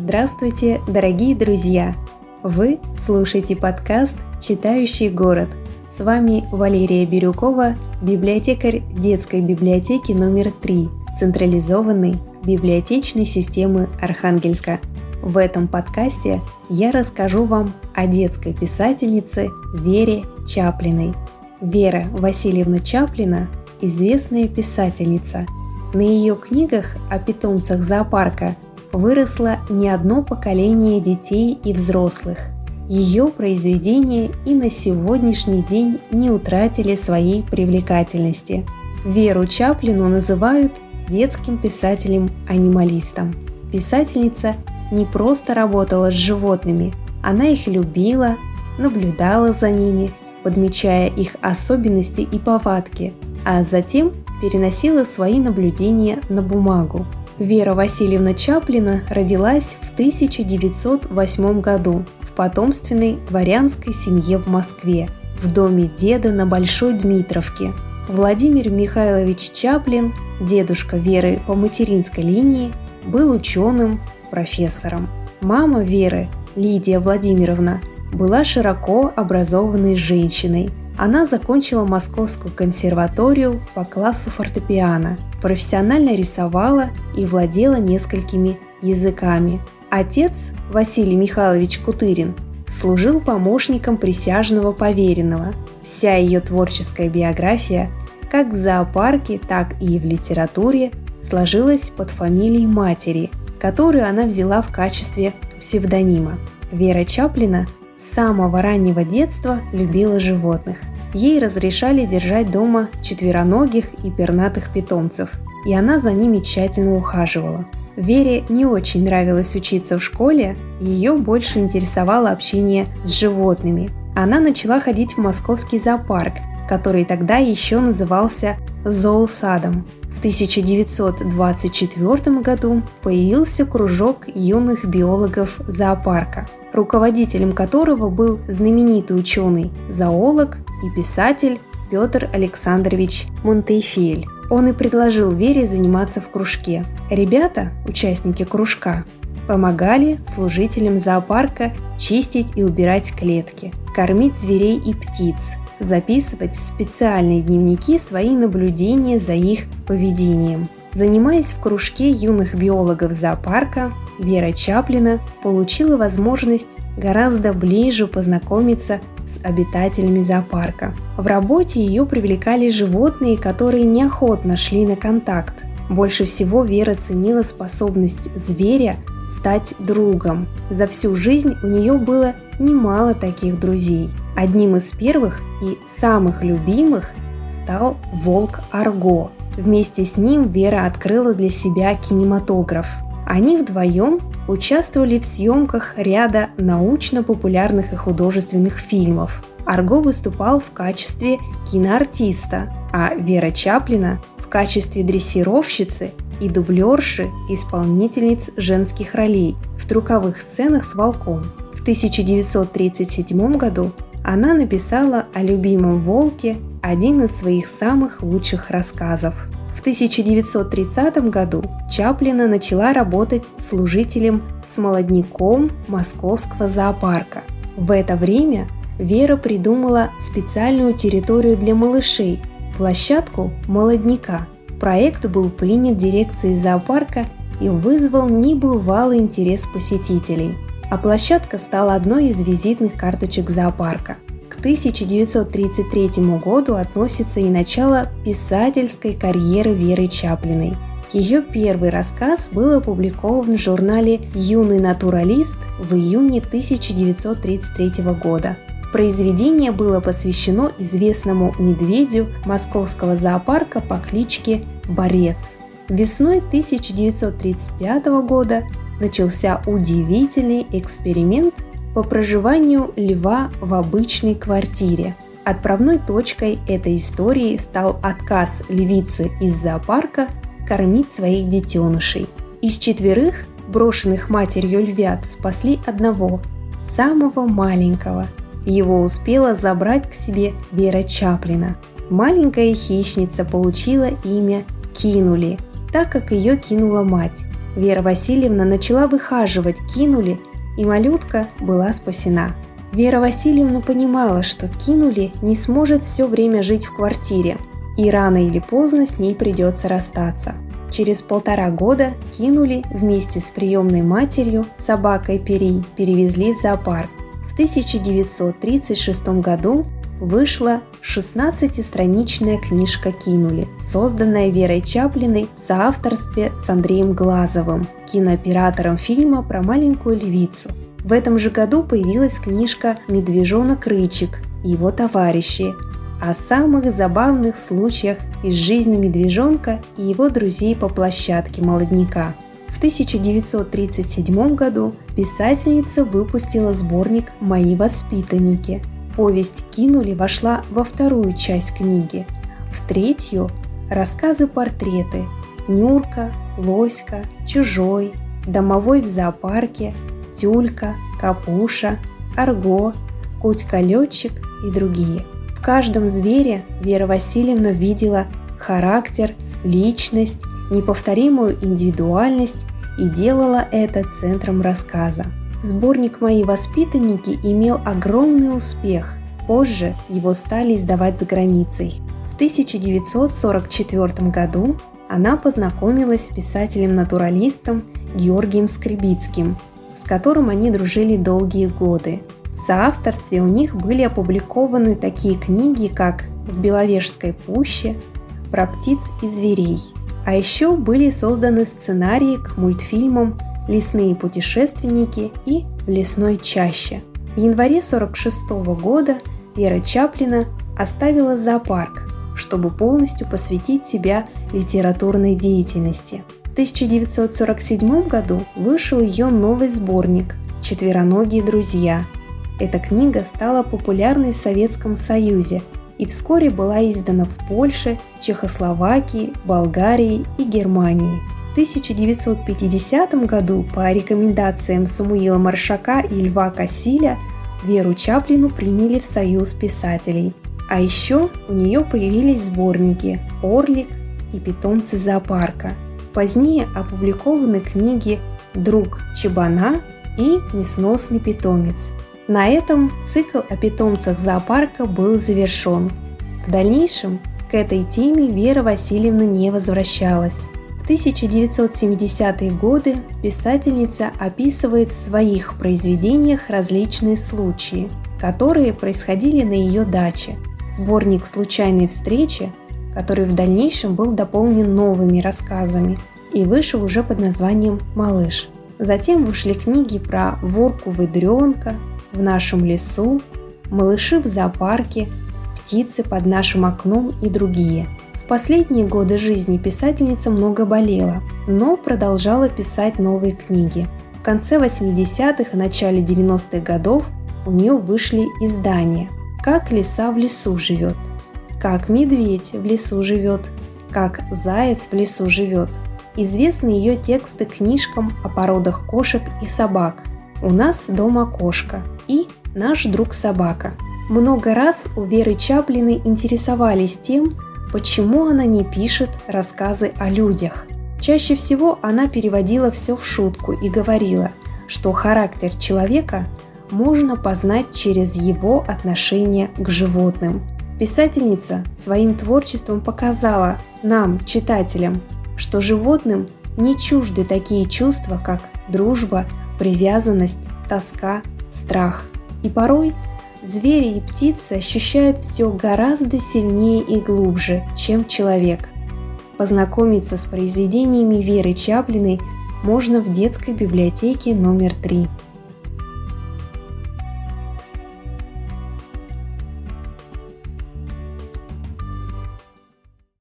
Здравствуйте, дорогие друзья! Вы слушаете подкаст «Читающий город». С вами Валерия Бирюкова, библиотекарь детской библиотеки номер 3 централизованной библиотечной системы Архангельска. В этом подкасте я расскажу вам о детской писательнице Вере Чаплиной. Вера Васильевна Чаплина – известная писательница. На ее книгах о питомцах зоопарка – выросло не одно поколение детей и взрослых. Ее произведения и на сегодняшний день не утратили своей привлекательности. Веру Чаплину называют детским писателем-анималистом. Писательница не просто работала с животными, она их любила, наблюдала за ними, подмечая их особенности и повадки, а затем переносила свои наблюдения на бумагу – Вера Васильевна Чаплина родилась в 1908 году в потомственной дворянской семье в Москве, в доме деда на Большой Дмитровке. Владимир Михайлович Чаплин, дедушка Веры по материнской линии, был ученым, профессором. Мама Веры, Лидия Владимировна, была широко образованной женщиной. Она закончила Московскую консерваторию по классу фортепиано – профессионально рисовала и владела несколькими языками. Отец, Василий Михайлович Кутырин, служил помощником присяжного поверенного. Вся ее творческая биография, как в зоопарке, так и в литературе, сложилась под фамилией матери, которую она взяла в качестве псевдонима. Вера Чаплина с самого раннего детства любила животных – Ей разрешали держать дома четвероногих и пернатых питомцев, и она за ними тщательно ухаживала. Вере не очень нравилось учиться в школе, ее больше интересовало общение с животными. Она начала ходить в московский зоопарк, который тогда еще назывался зоосадом. В 1924 году появился кружок юных биологов зоопарка, руководителем которого был знаменитый ученый, зоолог и писатель Петр Александрович Монтейфель. Он и предложил Вере заниматься в кружке. Ребята, участники кружка, помогали служителям зоопарка чистить и убирать клетки, кормить зверей и птиц, записывать в специальные дневники свои наблюдения за их поведением. Занимаясь в кружке юных биологов зоопарка, Вера Чаплина получила возможность гораздо ближе познакомиться с обитателями зоопарка. В работе ее привлекали животные, которые неохотно шли на контакт. Больше всего Вера ценила способность зверя стать другом. За всю жизнь у нее было немало таких друзей. Одним из первых и самых любимых стал волк Арго. Вместе с ним Вера открыла для себя кинематограф – они вдвоем участвовали в съемках ряда научно-популярных и художественных фильмов. Арго выступал в качестве киноартиста, а Вера Чаплина в качестве дрессировщицы и дублерши исполнительниц женских ролей в трюковых сценах с волком. В 1937 году она написала о любимом волке один из своих самых лучших рассказов – в 1930 году Чаплина начала работать служителем с молодняком московского зоопарка. В это время Вера придумала специальную территорию для малышей – площадку молодняка. Проект был принят дирекцией зоопарка и вызвал небывалый интерес посетителей. А площадка стала одной из визитных карточек зоопарка – 1933 году относится и начало писательской карьеры Веры Чаплиной. Ее первый рассказ был опубликован в журнале «Юный натуралист» в июне 1933 года. Произведение было посвящено известному медведю московского зоопарка по кличке Борец. Весной 1935 года начался удивительный эксперимент по проживанию льва в обычной квартире. Отправной точкой этой истории стал отказ львицы из зоопарка кормить своих детенышей. Из четверых брошенных матерью львят спасли одного, самого маленького. Его успела забрать к себе Вера Чаплина. Маленькая хищница получила имя Кинули, так как ее кинула мать. Вера Васильевна начала выхаживать кинули, и малютка была спасена. Вера Васильевна понимала, что кинули не сможет все время жить в квартире, и рано или поздно с ней придется расстаться. Через полтора года кинули вместе с приемной матерью, собакой Пери, перевезли в зоопарк. В 1936 году вышла 16-страничная книжка «Кинули», созданная Верой Чаплиной в соавторстве с Андреем Глазовым, кинооператором фильма про маленькую львицу. В этом же году появилась книжка «Медвежонок Рычик» и его товарищи о самых забавных случаях из жизни медвежонка и его друзей по площадке молодняка. В 1937 году писательница выпустила сборник «Мои воспитанники», Повесть «Кинули» вошла во вторую часть книги. В третью – рассказы-портреты «Нюрка», «Лоська», «Чужой», «Домовой в зоопарке», «Тюлька», «Капуша», «Арго», «Кутька-летчик» и другие. В каждом звере Вера Васильевна видела характер, личность, неповторимую индивидуальность и делала это центром рассказа. Сборник «Мои воспитанники» имел огромный успех. Позже его стали издавать за границей. В 1944 году она познакомилась с писателем-натуралистом Георгием Скребицким, с которым они дружили долгие годы. В соавторстве у них были опубликованы такие книги, как «В Беловежской пуще», «Про птиц и зверей». А еще были созданы сценарии к мультфильмам лесные путешественники и в лесной чаще. В январе 1946 года Вера Чаплина оставила зоопарк, чтобы полностью посвятить себя литературной деятельности. В 1947 году вышел ее новый сборник «Четвероногие друзья». Эта книга стала популярной в Советском Союзе и вскоре была издана в Польше, Чехословакии, Болгарии и Германии – 1950 году по рекомендациям Самуила Маршака и Льва Кассиля Веру Чаплину приняли в Союз писателей. А еще у нее появились сборники «Орлик» и «Питомцы зоопарка». Позднее опубликованы книги «Друг Чебана» и «Несносный питомец». На этом цикл о питомцах зоопарка был завершен. В дальнейшем к этой теме Вера Васильевна не возвращалась. 1970-е годы писательница описывает в своих произведениях различные случаи, которые происходили на ее даче. Сборник «Случайные встречи», который в дальнейшем был дополнен новыми рассказами и вышел уже под названием «Малыш». Затем вышли книги про ворку выдренка, в нашем лесу, малыши в зоопарке, птицы под нашим окном и другие – последние годы жизни писательница много болела, но продолжала писать новые книги. В конце 80-х и начале 90-х годов у нее вышли издания «Как лиса в лесу живет», «Как медведь в лесу живет», «Как заяц в лесу живет». Известны ее тексты книжкам о породах кошек и собак «У нас дома кошка» и «Наш друг собака». Много раз у Веры Чаплины интересовались тем, почему она не пишет рассказы о людях. Чаще всего она переводила все в шутку и говорила, что характер человека можно познать через его отношение к животным. Писательница своим творчеством показала нам, читателям, что животным не чужды такие чувства, как дружба, привязанность, тоска, страх. И порой Звери и птицы ощущают все гораздо сильнее и глубже, чем человек. Познакомиться с произведениями Веры Чаплиной можно в детской библиотеке номер 3.